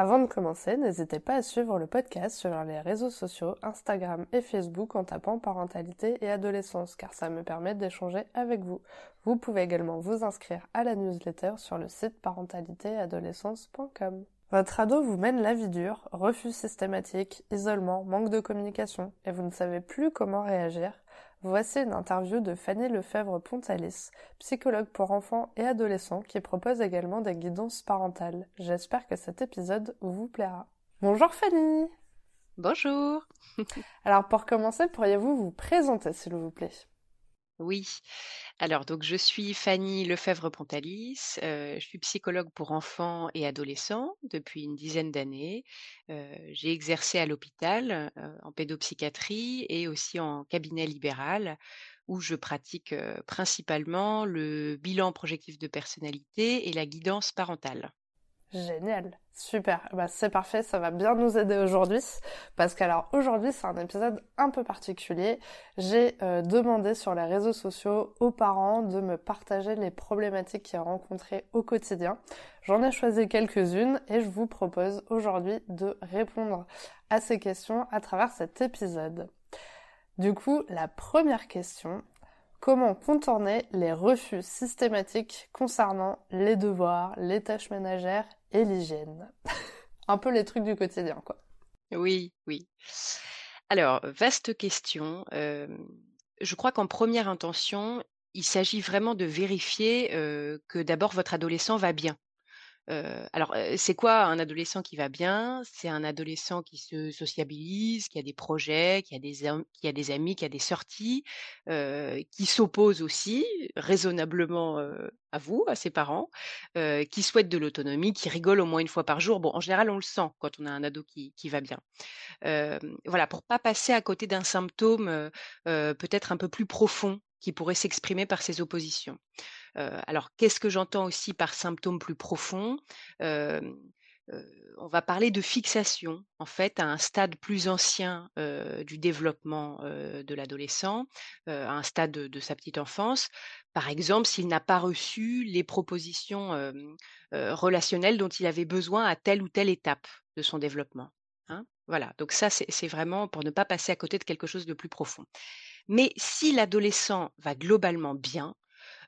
Avant de commencer, n'hésitez pas à suivre le podcast sur les réseaux sociaux, Instagram et Facebook en tapant parentalité et adolescence car ça me permet d'échanger avec vous. Vous pouvez également vous inscrire à la newsletter sur le site parentalitéadolescence.com. Votre ado vous mène la vie dure, refus systématique, isolement, manque de communication et vous ne savez plus comment réagir. Voici une interview de Fanny Lefebvre-Pontalis, psychologue pour enfants et adolescents qui propose également des guidances parentales. J'espère que cet épisode vous plaira. Bonjour Fanny Bonjour Alors pour commencer, pourriez-vous vous présenter s'il vous plaît? Oui, alors donc je suis Fanny Lefebvre-Pontalis, euh, je suis psychologue pour enfants et adolescents depuis une dizaine d'années. Euh, j'ai exercé à l'hôpital euh, en pédopsychiatrie et aussi en cabinet libéral où je pratique principalement le bilan projectif de personnalité et la guidance parentale. Génial, super. Bah, c'est parfait, ça va bien nous aider aujourd'hui parce qu'alors aujourd'hui c'est un épisode un peu particulier. J'ai euh, demandé sur les réseaux sociaux aux parents de me partager les problématiques qu'ils rencontraient au quotidien. J'en ai choisi quelques-unes et je vous propose aujourd'hui de répondre à ces questions à travers cet épisode. Du coup, la première question, Comment contourner les refus systématiques concernant les devoirs, les tâches ménagères et l'hygiène Un peu les trucs du quotidien, quoi. Oui, oui. Alors, vaste question. Euh, je crois qu'en première intention, il s'agit vraiment de vérifier euh, que d'abord votre adolescent va bien alors, c'est quoi un adolescent qui va bien? C'est un adolescent qui se sociabilise, qui a des projets, qui a des amis, qui a des sorties, qui s'oppose aussi raisonnablement, à vous, à ses parents, qui souhaite de l'autonomie, qui rigole au moins une fois par jour. Bon, en général, on le sent quand on a un ado qui qui va bien. voilà, pour pas passer à côté d'un symptôme, peut-être un peu plus profond qui pourrait s'exprimer par ses oppositions alors, qu'est-ce que j'entends aussi par symptômes plus profonds? On va parler de fixation, en fait, à un stade plus ancien du développement de l'adolescent, à un stade de, sa petite enfance. Par exemple, s'il n'a pas reçu les propositions relationnelles dont il avait besoin à telle ou telle étape de son développement. Hein. voilà, donc ça, c'est vraiment pour ne pas passer à côté de quelque chose de plus profond. Mais si l'adolescent va globalement bien,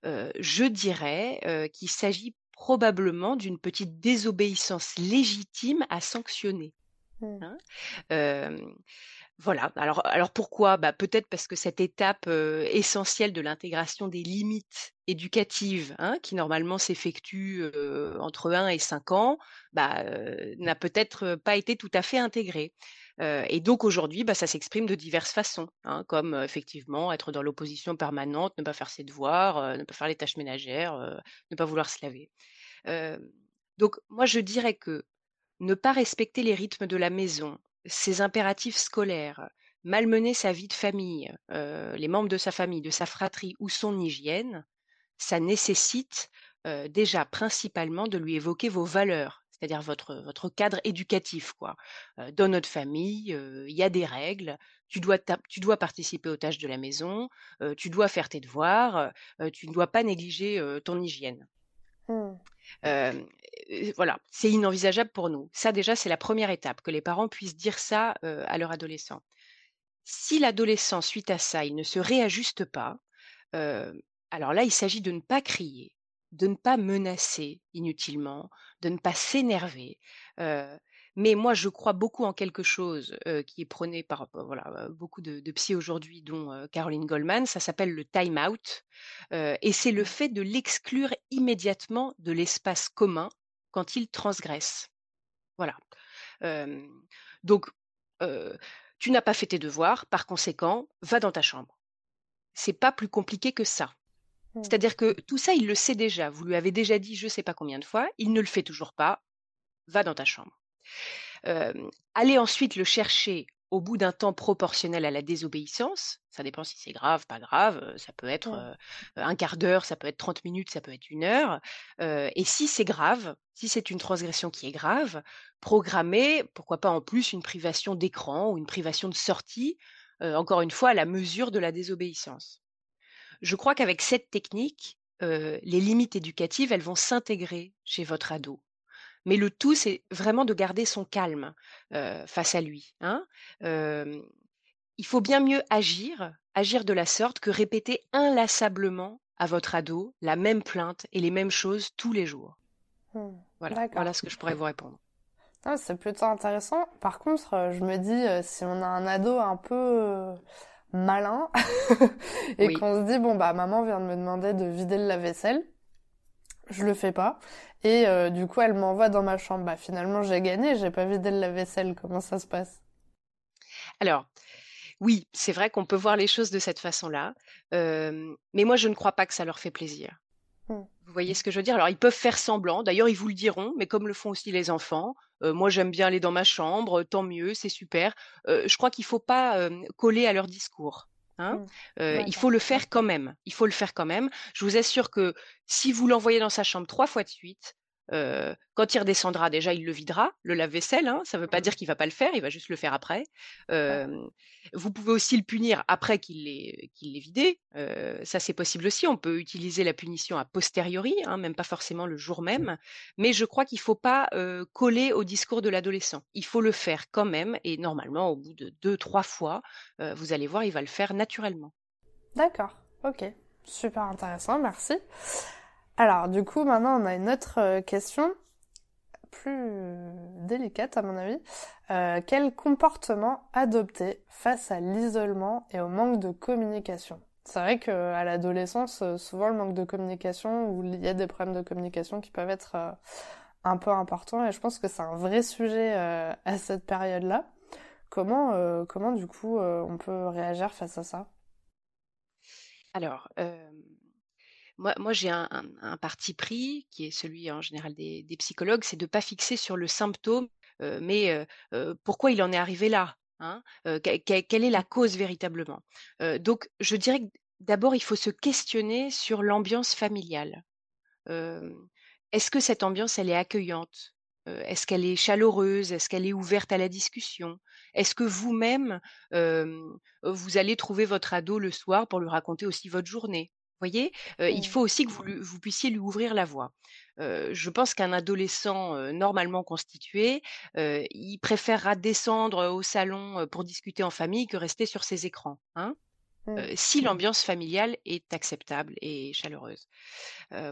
je dirais qu'il s'agit probablement d'une petite désobéissance légitime à sanctionner. Mmh. Hein. voilà. Alors, alors pourquoi? Bah, Peut-être parce que cette étape essentielle de l'intégration des limites éducatives, hein, qui normalement s'effectue entre 1 et 5 ans, bah, n'a peut-être pas été tout à fait intégrée et donc aujourd'hui, bah, ça s'exprime de diverses façons, hein, comme effectivement être dans l'opposition permanente, ne pas faire ses devoirs, ne pas faire les tâches ménagères, ne pas vouloir se laver. donc moi, je dirais que ne pas respecter les rythmes de la maison, ses impératifs scolaires, malmener sa vie de famille, les membres de sa famille, de sa fratrie ou son hygiène, ça nécessite déjà principalement de lui évoquer vos valeurs c'est-à-dire votre, votre cadre éducatif. Quoi. dans notre famille, il y a des règles, tu dois, tu dois participer aux tâches de la maison, tu dois faire tes devoirs, tu ne dois pas négliger ton hygiène. Mmh. voilà, c'est inenvisageable pour nous. Ça déjà, c'est la première étape, que les parents puissent dire ça à leur adolescent. Si l'adolescent, suite à ça, il ne se réajuste pas, alors là, il s'agit de ne pas crier, de ne pas menacer inutilement, de ne pas s'énerver. mais moi, je crois beaucoup en quelque chose qui est prôné par voilà, beaucoup de, de psy aujourd'hui, dont Caroline Goldman. Ça s'appelle le time out. et c'est le mmh. fait de l'exclure immédiatement de l'espace commun quand il transgresse. Voilà. donc, tu n'as pas fait tes devoirs, par conséquent, va dans ta chambre. C'est pas plus compliqué que ça. Mmh. C'est-à-dire que tout ça, il le sait déjà. Vous lui avez déjà dit je ne sais pas combien de fois, il ne le fait toujours pas. Va dans ta chambre. allez ensuite le chercher au bout d'un temps proportionnel à la désobéissance. Ça dépend si c'est grave, pas grave. Ça peut être Mmh. un quart d'heure, ça peut être 30 minutes, ça peut être une heure. et si c'est grave, si c'est une transgression qui est grave, programmer, pourquoi pas en plus, une privation d'écran ou une privation de sortie, encore une fois, à la mesure de la désobéissance. Je crois qu'avec cette technique, les limites éducatives, elles vont s'intégrer chez votre ado. Mais le tout, c'est vraiment de garder son calme face à lui. Hein. il faut bien mieux agir, agir de la sorte que répéter inlassablement à votre ado la même plainte et les mêmes choses tous les jours. Mmh. Voilà, voilà ce que je pourrais vous répondre. C'est plutôt intéressant. Par contre, je me dis, si on a un ado un peu malin et qu'on se dit, bon, bah, maman vient de me demander de vider le lave-vaisselle, je le fais pas. Et euh, du coup, elle m'envoie dans ma chambre. Bah, finalement, j'ai gagné, j'ai pas vidé le lave-vaisselle. Comment ça se passe? Alors, oui, c'est vrai qu'on peut voir les choses de cette façon-là. Euh, mais moi, je ne crois pas que ça leur fait plaisir. Vous voyez ce que je veux dire? Alors, ils peuvent faire semblant. D'ailleurs, ils vous le diront, mais comme le font aussi les enfants. Euh, moi, j'aime bien aller dans ma chambre, tant mieux, c'est super. je crois qu'il ne faut pas coller à leur discours. Hein. Mmh. il faut le faire quand même. Il faut le faire quand même. Je vous assure que si vous l'envoyez dans sa chambre trois fois de suite, quand il redescendra, déjà, il le videra, le lave-vaisselle. Hein, ça ne veut pas mmh. dire qu'il ne va pas le faire, il va juste le faire après. vous pouvez aussi le punir après qu'il l'ait vidé. ça, c'est possible aussi. On peut utiliser la punition a posteriori, hein, même pas forcément le jour même. Mais je crois qu'il ne faut pas coller au discours de l'adolescent. Il faut le faire quand même. Et normalement, au bout de deux, trois fois, vous allez voir, il va le faire naturellement. D'accord, ok. Super intéressant, merci. Alors, du coup, maintenant, on a une autre euh, question, plus délicate à mon avis. Euh, quel comportement adopter face à l'isolement et au manque de communication? C'est vrai qu'à l'adolescence, euh, souvent le manque de communication ou il y a des problèmes de communication qui peuvent être un peu importants et je pense que c'est un vrai sujet à cette période-là. Comment, comment du coup on peut réagir face à ça? Alors, moi, j'ai un, parti pris, qui est celui en général des, psychologues, c'est de ne pas fixer sur le symptôme, mais pourquoi il en est arrivé là hein Quelle est la cause véritablement. Donc, je dirais que d'abord, il faut se questionner sur l'ambiance familiale. Est-ce que cette ambiance, elle est accueillante? Est-ce qu'elle est chaleureuse? Est-ce qu'elle est ouverte à la discussion? Est-ce que vous-même, vous allez trouver votre ado le soir pour lui raconter aussi votre journée? Voyez Il faut aussi que vous, puissiez lui ouvrir la voie. je pense qu'un adolescent normalement constitué, il préférera descendre au salon pour discuter en famille que rester sur ses écrans. Hein si l'ambiance familiale est acceptable et chaleureuse.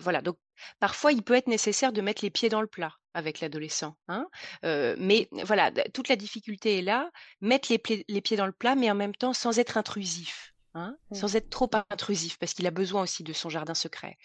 voilà, donc parfois il peut être nécessaire de mettre les pieds dans le plat avec l'adolescent. Hein mais voilà, toute la difficulté est là, mettre les pieds dans le plat, mais en même temps sans être intrusif. Hein, mmh. sans être trop intrusif, parce qu'il a besoin aussi de son jardin secret.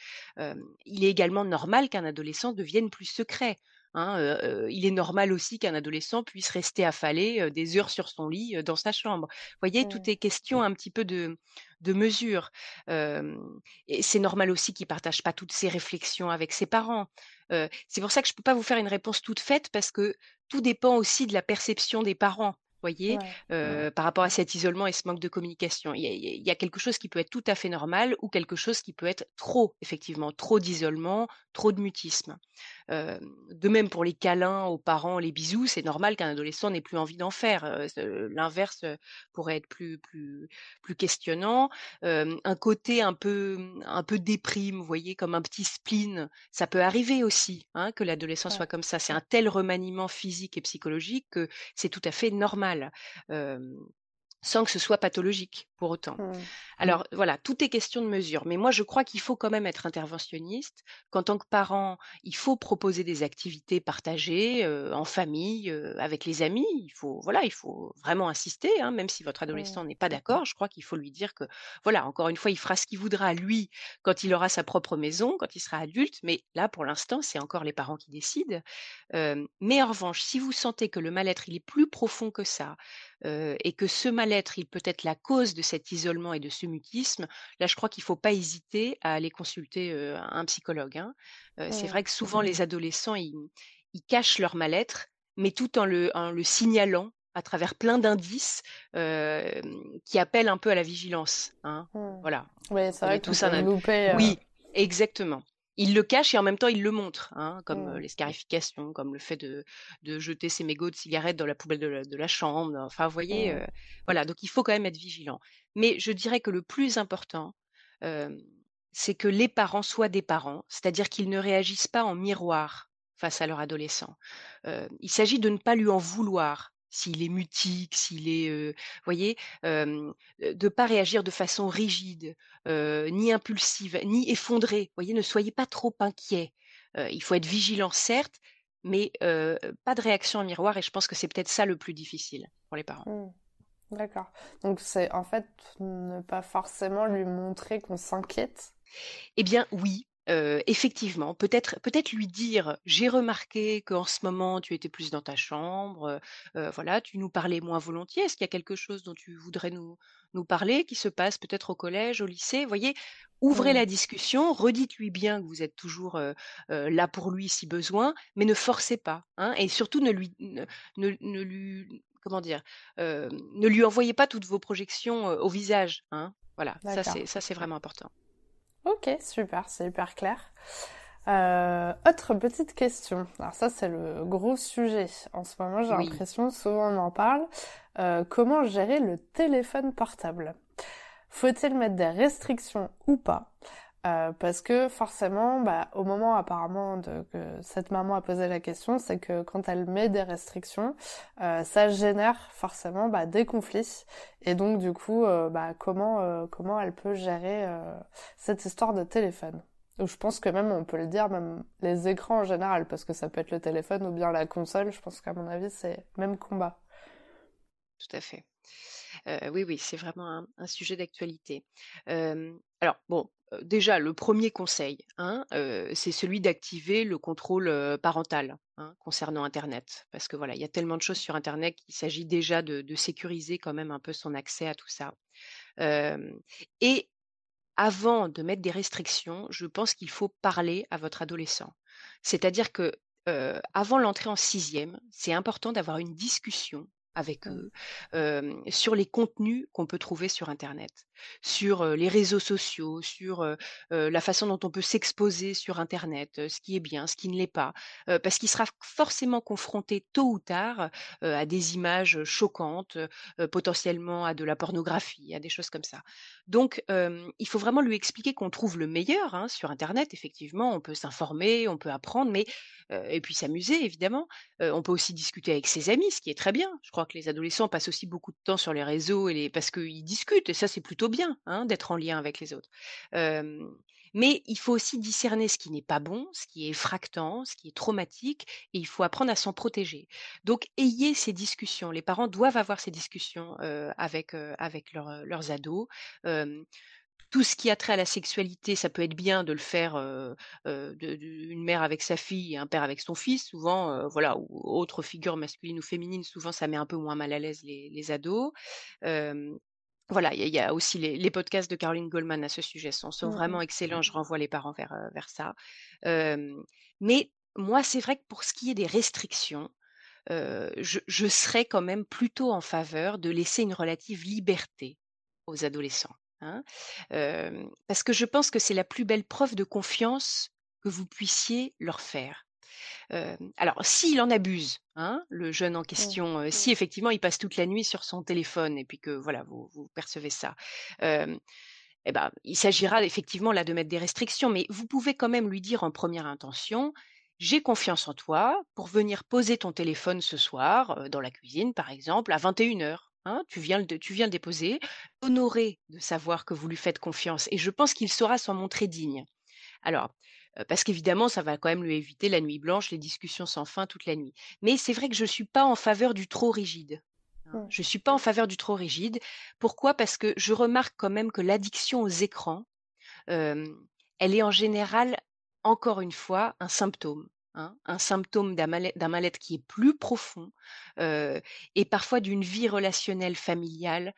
il est également normal qu'un adolescent devienne plus secret. Hein, il est normal aussi qu'un adolescent puisse rester affalé des heures sur son lit dans sa chambre. Vous voyez, tout est question un petit peu de, de mesure. et c'est normal aussi qu'il ne partage pas toutes ses réflexions avec ses parents. c'est pour ça que je ne peux pas vous faire une réponse toute faite, parce que tout dépend aussi de la perception des parents voyez, par rapport à cet isolement et ce manque de communication. Il y, a, quelque chose qui peut être tout à fait normal ou quelque chose qui peut être trop, effectivement, trop d'isolement, trop de mutisme. De même pour les câlins aux parents, les bisous, c'est normal qu'un adolescent n'ait plus envie d'en faire. L'inverse pourrait être plus, plus, plus questionnant. un côté un peu, un peu déprime, vous voyez, comme un petit spleen, ça peut arriver aussi hein, que l'adolescent soit comme ça. C'est un tel remaniement physique et psychologique que c'est tout à fait normal sans que ce soit pathologique pour autant. Mmh. Alors voilà, tout est question de mesure. Mais moi, je crois qu'il faut quand même être interventionniste, qu'en tant que parent, il faut proposer des activités partagées en famille, avec les amis. Il faut, voilà, il faut vraiment insister, hein, même si votre adolescent n'est pas d'accord. Je crois qu'il faut lui dire que, voilà, encore une fois, il fera ce qu'il voudra lui quand il aura sa propre maison, quand il sera adulte. Mais là, pour l'instant, c'est encore les parents qui décident. mais en revanche, si vous sentez que le mal-être il est plus profond que ça, et que ce mal-être, il peut être la cause de cet isolement et de ce mutisme, là, je crois qu'il ne faut pas hésiter à aller consulter un psychologue. Hein. C'est vrai que souvent, les adolescents, ils, cachent leur mal-être, mais tout en le, en le signalant à travers plein d'indices qui appellent un peu à la vigilance. Hein. Mmh. Voilà. Oui, c'est vrai que tout ça. Oui, exactement. Il le cache et en même temps il le montre, hein, comme mmh. les scarifications, comme le fait de, de, jeter ses mégots de cigarettes dans la poubelle de la, chambre. Enfin, vous voyez, mmh. voilà. Donc il faut quand même être vigilant. Mais je dirais que le plus important, c'est que les parents soient des parents, c'est-à-dire qu'ils ne réagissent pas en miroir face à leur adolescent. il s'agit de ne pas lui en vouloir s'il est mutique, s'il est, vous voyez, de ne pas réagir de façon rigide, ni impulsive, ni effondrée. Voyez, ne soyez pas trop inquiet. il faut être vigilant, certes, mais pas de réaction en miroir. Et je pense que c'est peut-être ça le plus difficile pour les parents. Mmh. D'accord. Donc c'est en fait ne pas forcément lui montrer qu'on s'inquiète? Eh bien oui, effectivement, peut-être peut-être lui dire: «J'ai remarqué qu'en ce moment tu étais plus dans ta chambre, voilà, tu nous parlais moins volontiers. Est-ce qu'il y a quelque chose dont tu voudrais nous nous parler, qui se passe peut-être au collège, au lycée?» voyez? Ouvrez la discussion, redites-lui bien que vous êtes toujours, là pour lui si besoin, mais ne forcez pas, hein et surtout ne lui ne ne lui comment dire? ne lui envoyez pas toutes vos projections, au visage, hein. Voilà, ça c'est ça c'est vraiment important. Ok, super, c'est hyper clair. Euh, autre petite question. Alors ça, c'est le gros sujet. En ce moment, j'ai l'impression, souvent on en parle. Euh, comment gérer le téléphone portable? Faut-il mettre des restrictions ou pas? Euh, parce que forcément, bah, au moment apparemment de, que cette maman a posé la question, c'est que quand elle met des restrictions, euh, ça génère forcément bah, des conflits. Et donc du coup, euh, bah, comment comment elle peut gérer cette histoire de téléphone? Je pense que même on peut le dire, même les écrans en général, parce que ça peut être le téléphone ou bien la console. Je pense qu'à mon avis, c'est même combat. Tout à fait. Oui, oui, c'est vraiment un, sujet d'actualité. alors bon, déjà, le premier conseil, hein, c'est celui d'activer le contrôle parental hein, concernant Internet. Parce que voilà, il y a tellement de choses sur Internet qu'il s'agit déjà de, sécuriser quand même un peu son accès à tout ça. et avant de mettre des restrictions, je pense qu'il faut parler à votre adolescent. C'est-à-dire que avant l'entrée en sixième, c'est important d'avoir une discussion avec eux, sur les contenus qu'on peut trouver sur Internet, sur les réseaux sociaux, sur la façon dont on peut s'exposer sur Internet, ce qui est bien, ce qui ne l'est pas, parce qu'il sera forcément confronté tôt ou tard à des images choquantes, potentiellement à de la pornographie, à des choses comme ça. Donc, il faut vraiment lui expliquer qu'on trouve le meilleur hein, sur Internet. Effectivement, on peut s'informer, on peut apprendre, mais et puis s'amuser évidemment. on peut aussi discuter avec ses amis, ce qui est très bien. Je crois que les adolescents passent aussi beaucoup de temps sur les réseaux et parce qu'ils discutent, et ça c'est plutôt bien hein, d'être en lien avec les autres. mais il faut aussi discerner ce qui n'est pas bon, ce qui est effractant, ce qui est traumatique, et il faut apprendre à s'en protéger. Donc ayez ces discussions. Les parents doivent avoir ces discussions avec, avec leurs ados tout ce qui a trait à la sexualité, ça peut être bien de le faire une mère avec sa fille un père avec son fils, souvent, voilà, ou autre figure masculine ou féminine, souvent ça met un peu moins mal à l'aise les, ados. Voilà, il y, a aussi les, podcasts de Caroline Goldman à ce sujet, sont, sont mmh vraiment excellents, je renvoie les parents vers, vers ça. mais moi, c'est vrai que pour ce qui est des restrictions, je, je serais quand même plutôt en faveur de laisser une relative liberté aux adolescents. Hein, parce que je pense que c'est la plus belle preuve de confiance que vous puissiez leur faire. Alors, s'il en abuse, hein, le jeune en question, si effectivement il passe toute la nuit sur son téléphone et puis que voilà, vous, vous percevez ça, eh ben, il s'agira effectivement là de mettre des restrictions, mais vous pouvez quand même lui dire en première intention, j'ai confiance en toi pour venir poser ton téléphone ce soir, dans la cuisine par exemple, à 21 heures. Hein, tu viens, le, tu viens le déposer, honoré de savoir que vous lui faites confiance. Et je pense qu'il saura s'en montrer digne. Alors, parce qu'évidemment, ça va quand même lui éviter la nuit blanche, les discussions sans fin toute la nuit. Mais c'est vrai que je ne suis pas en faveur du trop rigide. Hein. Je ne suis pas en faveur du trop rigide. Pourquoi? Parce que je remarque quand même que l'addiction aux écrans, elle est en général, encore une fois, un symptôme. Hein, un symptôme d'un mal-être qui est plus profond et parfois d'une vie relationnelle familiale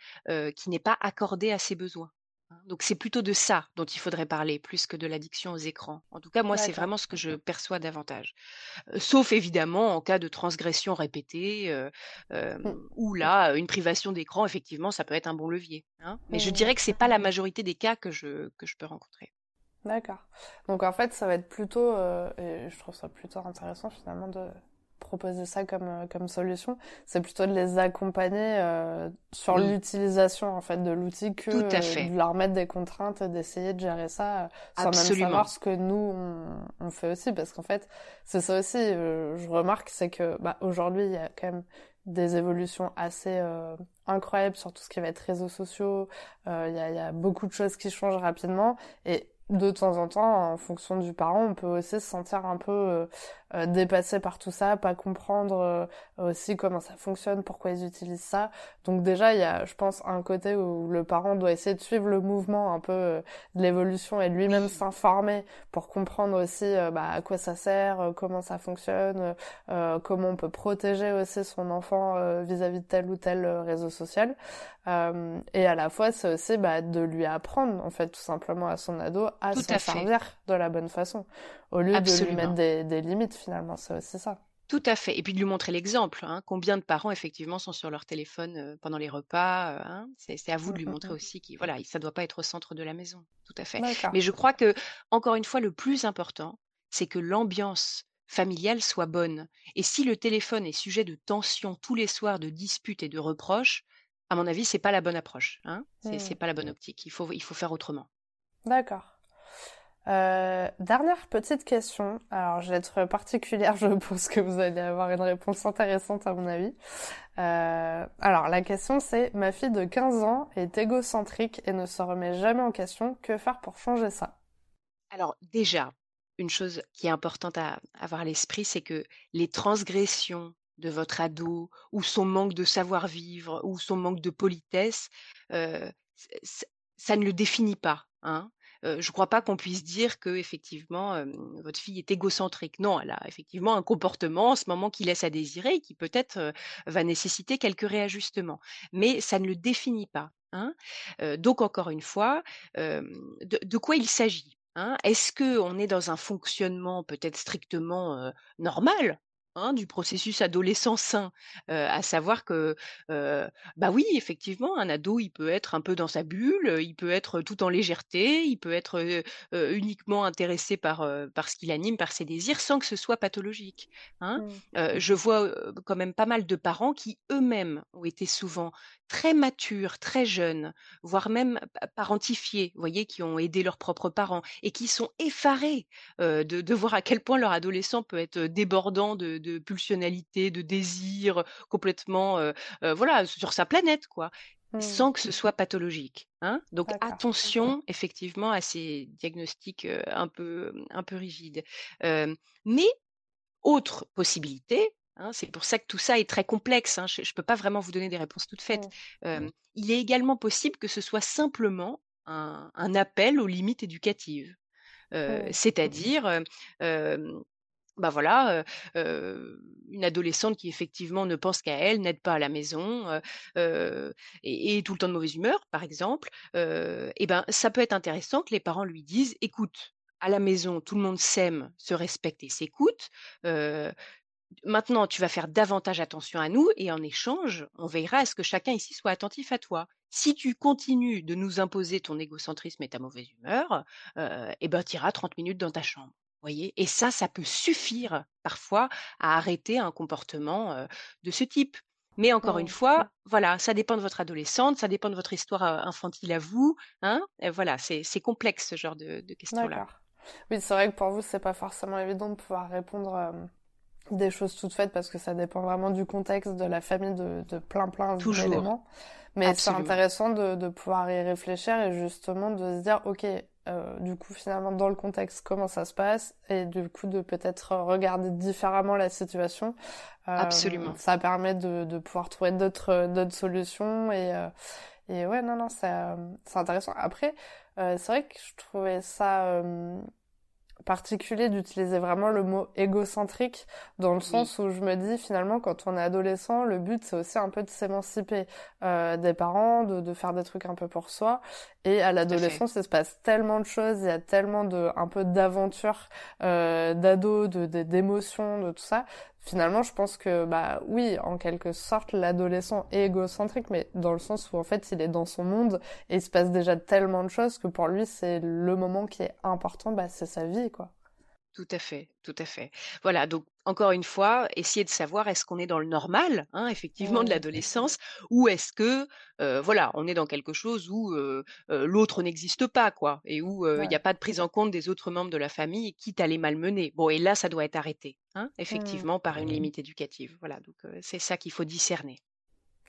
qui n'est pas accordée à ses besoins. Hein. Donc c'est plutôt de ça dont il faudrait parler plus que de l'addiction aux écrans. En tout cas, moi, c'est vraiment ce que je perçois davantage. sauf évidemment en cas de transgression répétée, mmh. ou là, une privation d'écran, effectivement, ça peut être un bon levier. Hein. Mais je mmh. dirais que c'est pas la majorité des cas que je, que je peux rencontrer. D'accord. Donc en fait, ça va être plutôt, et je trouve ça plutôt intéressant finalement de, proposer ça comme, euh, comme solution, c'est plutôt de les accompagner euh, sur l'utilisation en fait de l'outil que euh, de leur mettre des contraintes et d'essayer de gérer ça sans même savoir ce que nous on, fait aussi. Parce qu'en fait c'est ça aussi je remarque c'est que bah, aujourd'hui il y a quand même des évolutions assez incroyables sur tout ce qui va être réseaux sociaux. Il y, a, y a beaucoup de choses qui changent rapidement. Et de temps en temps, en fonction du parent, on peut aussi se sentir un peu euh, dépassés par tout ça, pas comprendre euh, aussi comment ça fonctionne, pourquoi ils utilisent ça. Donc déjà, il y a, je pense, un côté où le parent doit essayer de suivre le mouvement un peu euh, de l'évolution et lui-même s'informer pour comprendre aussi bah, à quoi ça sert, comment ça fonctionne, comment on peut protéger aussi son enfant vis-à-vis de tel ou tel réseau social. et à la fois, c'est aussi bah, de lui apprendre, en fait, tout simplement à son ado à s'en servir de la bonne façon au lieu de lui mettre des, limites finalement, c'est ça. Tout à fait. Et puis de lui montrer l'exemple. Hein. Combien de parents, effectivement, sont sur leur téléphone euh, pendant les repas euh, hein. C'est à vous de lui mmh, mmh, montrer mmh. aussi que voilà, ça ne doit pas être au centre de la maison. Tout à fait. Mais je crois que, encore une fois, le plus important, c'est que l'ambiance familiale soit bonne. Et si le téléphone est sujet de tensions tous les soirs, de disputes et de reproches, à mon avis, c'est pas la bonne approche. Hein c'est pas la bonne optique. Il faut, il faut faire autrement. D'accord. Euh, dernière petite question. Alors, je vais être particulière, je pense que vous allez avoir une réponse intéressante à mon avis. Euh, alors, la question c'est, ma fille de 15 ans est égocentrique et ne se remet jamais en question. Que faire pour changer ça? Alors, déjà, une chose qui est importante à avoir à l'esprit, c'est que les transgressions de votre ado, ou son manque de savoir-vivre, ou son manque de politesse, euh, ça ne le définit pas. Hein je ne crois pas qu'on puisse dire que effectivement votre fille est égocentrique. Non, elle a effectivement un comportement en ce moment qui laisse à désirer et qui peut-être va nécessiter quelques réajustements. Mais ça ne le définit pas. Hein. donc encore une fois, de, quoi il s'agit hein? Est-ce qu'on est dans un fonctionnement peut-être strictement normal? Hein, du processus adolescent sain, à savoir que, bah oui, effectivement, un ado, il peut être un peu dans sa bulle, il peut être tout en légèreté, il peut être uniquement intéressé par, par ce qui l'anime, par ses désirs, sans que ce soit pathologique. Hein. Mmh. je vois quand même pas mal de parents qui eux-mêmes ont été souvent très matures, très jeunes, voire même parentifiés, vous voyez, qui ont aidé leurs propres parents et qui sont effarés de, voir à quel point leur adolescent peut être débordant de, de pulsionalité, de désir, complètement, voilà, sur sa planète, quoi, mmh. sans que ce soit pathologique. Hein Donc attention, effectivement, à ces diagnostics un peu, un peu rigides. mais autre possibilité, Hein, c'est pour ça que tout ça est très complexe. Hein, je ne peux pas vraiment vous donner des réponses toutes faites. Mmh. il est également possible que ce soit simplement un, appel aux limites éducatives. Mmh. C'est-à-dire, bah voilà, une adolescente qui effectivement ne pense qu'à elle, n'aide pas à la maison et, tout le temps de mauvaise humeur, par exemple. et ben, ça peut être intéressant que les parents lui disent, écoute, à la maison, tout le monde s'aime, se respecte et s'écoute maintenant, tu vas faire davantage attention à nous et en échange, on veillera à ce que chacun ici soit attentif à toi. Si tu continues de nous imposer ton égocentrisme et ta mauvaise humeur, eh ben, tu iras 30 minutes dans ta chambre. Voyez et ça, ça peut suffire parfois à arrêter un comportement de ce type. Mais encore une fois, voilà, ça dépend de votre adolescente, ça dépend de votre histoire infantile à vous. Hein voilà, c'est complexe ce genre de, de questions-là. Oui, c'est vrai que pour vous, c'est pas forcément évident de pouvoir répondre des choses toutes faites parce que ça dépend vraiment du contexte de la famille de, de plein plein d'éléments mais c'est intéressant de, de, pouvoir y réfléchir et justement de se dire ok euh, du coup finalement dans le contexte comment ça se passe et du coup de peut-être regarder différemment la situation euh, absolument. ça permet de, de pouvoir trouver d'autres d'autres solutions et euh, et ouais non non c'est c'est intéressant. Après euh, c'est vrai que je trouvais ça particulier d'utiliser vraiment le mot égocentrique dans le sens où je me dis finalement quand on est adolescent, le but c'est aussi un peu de s'émanciper euh, des parents, de, de, faire des trucs un peu pour soi. Et à l'adolescence, il se passe tellement de choses, il y a tellement de un peu d'aventure, euh, d'ado, de d'émotions, de, tout ça. Finalement, je pense que bah oui, en quelque sorte, l'adolescent est égocentrique, mais dans le sens où en fait il est dans son monde et il se passe déjà tellement de choses que pour lui c'est le moment qui est important, bah c'est sa vie quoi. Tout à fait, tout à fait. Voilà, donc encore une fois, essayer de savoir est-ce qu'on est dans le normal, hein, effectivement, de l'adolescence, ou est-ce que, voilà, on est dans quelque chose où l'autre n'existe pas, quoi, et où il n'y a pas de prise en compte des autres membres de la famille, quitte à les malmener. Bon, et là, ça doit être arrêté, hein, mmh. effectivement, par une limite éducative. Voilà, donc c'est ça qu'il faut discerner.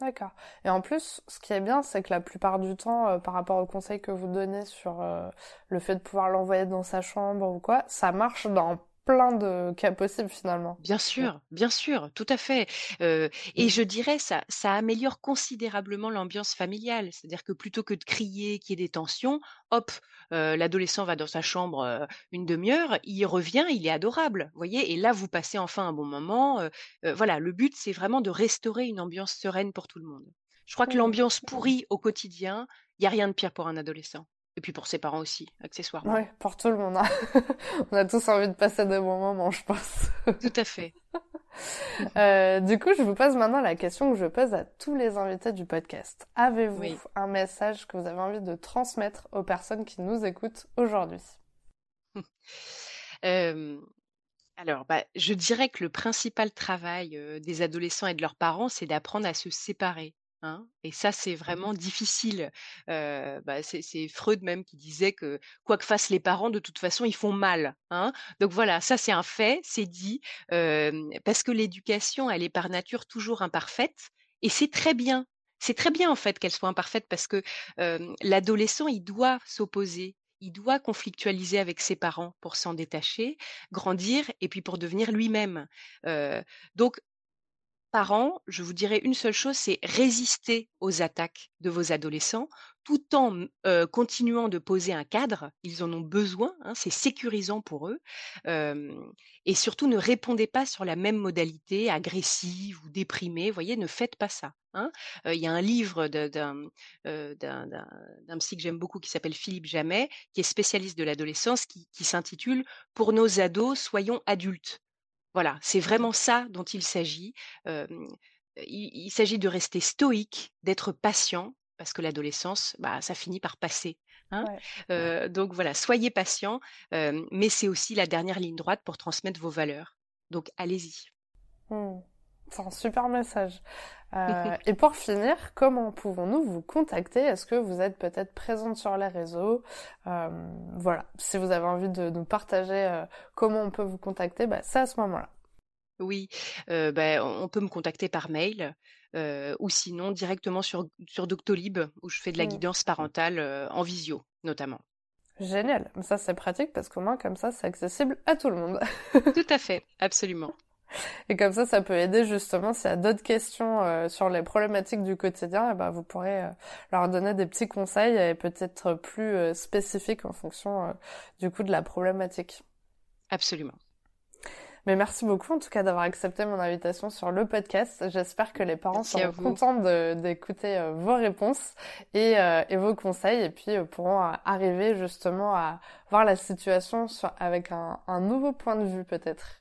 D'accord. Et en plus, ce qui est bien, c'est que la plupart du temps, euh, par rapport au conseil que vous donnez sur euh, le fait de pouvoir l'envoyer dans sa chambre ou quoi, ça marche dans plein de cas possibles finalement. Bien sûr, bien sûr, tout à fait. Euh, et je dirais ça, ça améliore considérablement l'ambiance familiale. C'est-à-dire que plutôt que de crier, qu'il y ait des tensions, hop, euh, l'adolescent va dans sa chambre euh, une demi-heure, il revient, il est adorable, voyez. Et là, vous passez enfin un bon moment. voilà, le but, c'est vraiment de restaurer une ambiance sereine pour tout le monde. Je crois que l'ambiance pourrie au quotidien, il n'y a rien de pire pour un adolescent. Et puis pour ses parents aussi, accessoirement. Oui, pour tout le monde. Hein. On a tous envie de passer des bons moments, je pense. tout à fait. euh, du coup, je vous pose maintenant la question que je pose à tous les invités du podcast. Avez-vous un message que vous avez envie de transmettre aux personnes qui nous écoutent aujourd'hui? Euh, Alors, bah, je dirais que le principal travail euh, des adolescents et de leurs parents, c'est d'apprendre à se séparer. Hein, et ça, c'est mmh vraiment difficile. Bah, c'est Freud même qui disait que quoi que fassent les parents, de toute façon, ils font mal. Hein. Donc voilà, ça c'est un fait, c'est dit, parce que l'éducation, elle est par nature toujours imparfaite, et c'est très bien. C'est très bien en fait qu'elle soit imparfaite parce que l'adolescent, il doit s'opposer, il doit conflictualiser avec ses parents pour s'en détacher, grandir et puis pour devenir lui-même. donc parents, je vous dirais une seule chose, c'est résister aux attaques de vos adolescents tout en continuant de poser un cadre. Ils en ont besoin, hein, c'est sécurisant pour eux. et surtout, ne répondez pas sur la même modalité, agressive ou déprimée. Voyez, ne faites pas ça. Hein. Il y a un livre d'un psy que j'aime beaucoup qui s'appelle Philippe Jamet, qui est spécialiste de l'adolescence, qui s'intitule Pour nos ados, soyons adultes. Voilà, c'est vraiment ça dont il s'agit. il, s'agit de rester stoïque, d'être patient, parce que l'adolescence, bah, ça finit par passer. Hein. donc voilà, soyez patient, mais c'est aussi la dernière ligne droite pour transmettre vos valeurs. Donc allez-y. Mmh. C'est un super message. Euh, et pour finir, comment pouvons-nous vous contacter? Est-ce que vous êtes peut-être présente sur les réseaux? Euh, Voilà, si vous avez envie de nous partager euh, comment on peut vous contacter, bah, c'est à ce moment-là. Oui, bah, on peut me contacter par mail ou sinon directement sur, sur Doctolib où je fais de la mmh. guidance parentale en visio notamment. Génial, ça c'est pratique parce qu'au moins comme ça c'est accessible à tout le monde. tout à fait, absolument. Et comme ça, ça peut aider justement s'il y a d'autres questions euh, sur les problématiques du quotidien, et eh ben vous pourrez euh, leur donner des petits conseils et peut-être plus euh, spécifiques en fonction du coup de la problématique. Absolument. Mais merci beaucoup en tout cas d'avoir accepté mon invitation sur le podcast. J'espère que les parents seront contents d'écouter vos réponses et, et, vos conseils et puis pourront arriver justement à voir la situation avec un, un nouveau point de vue peut-être.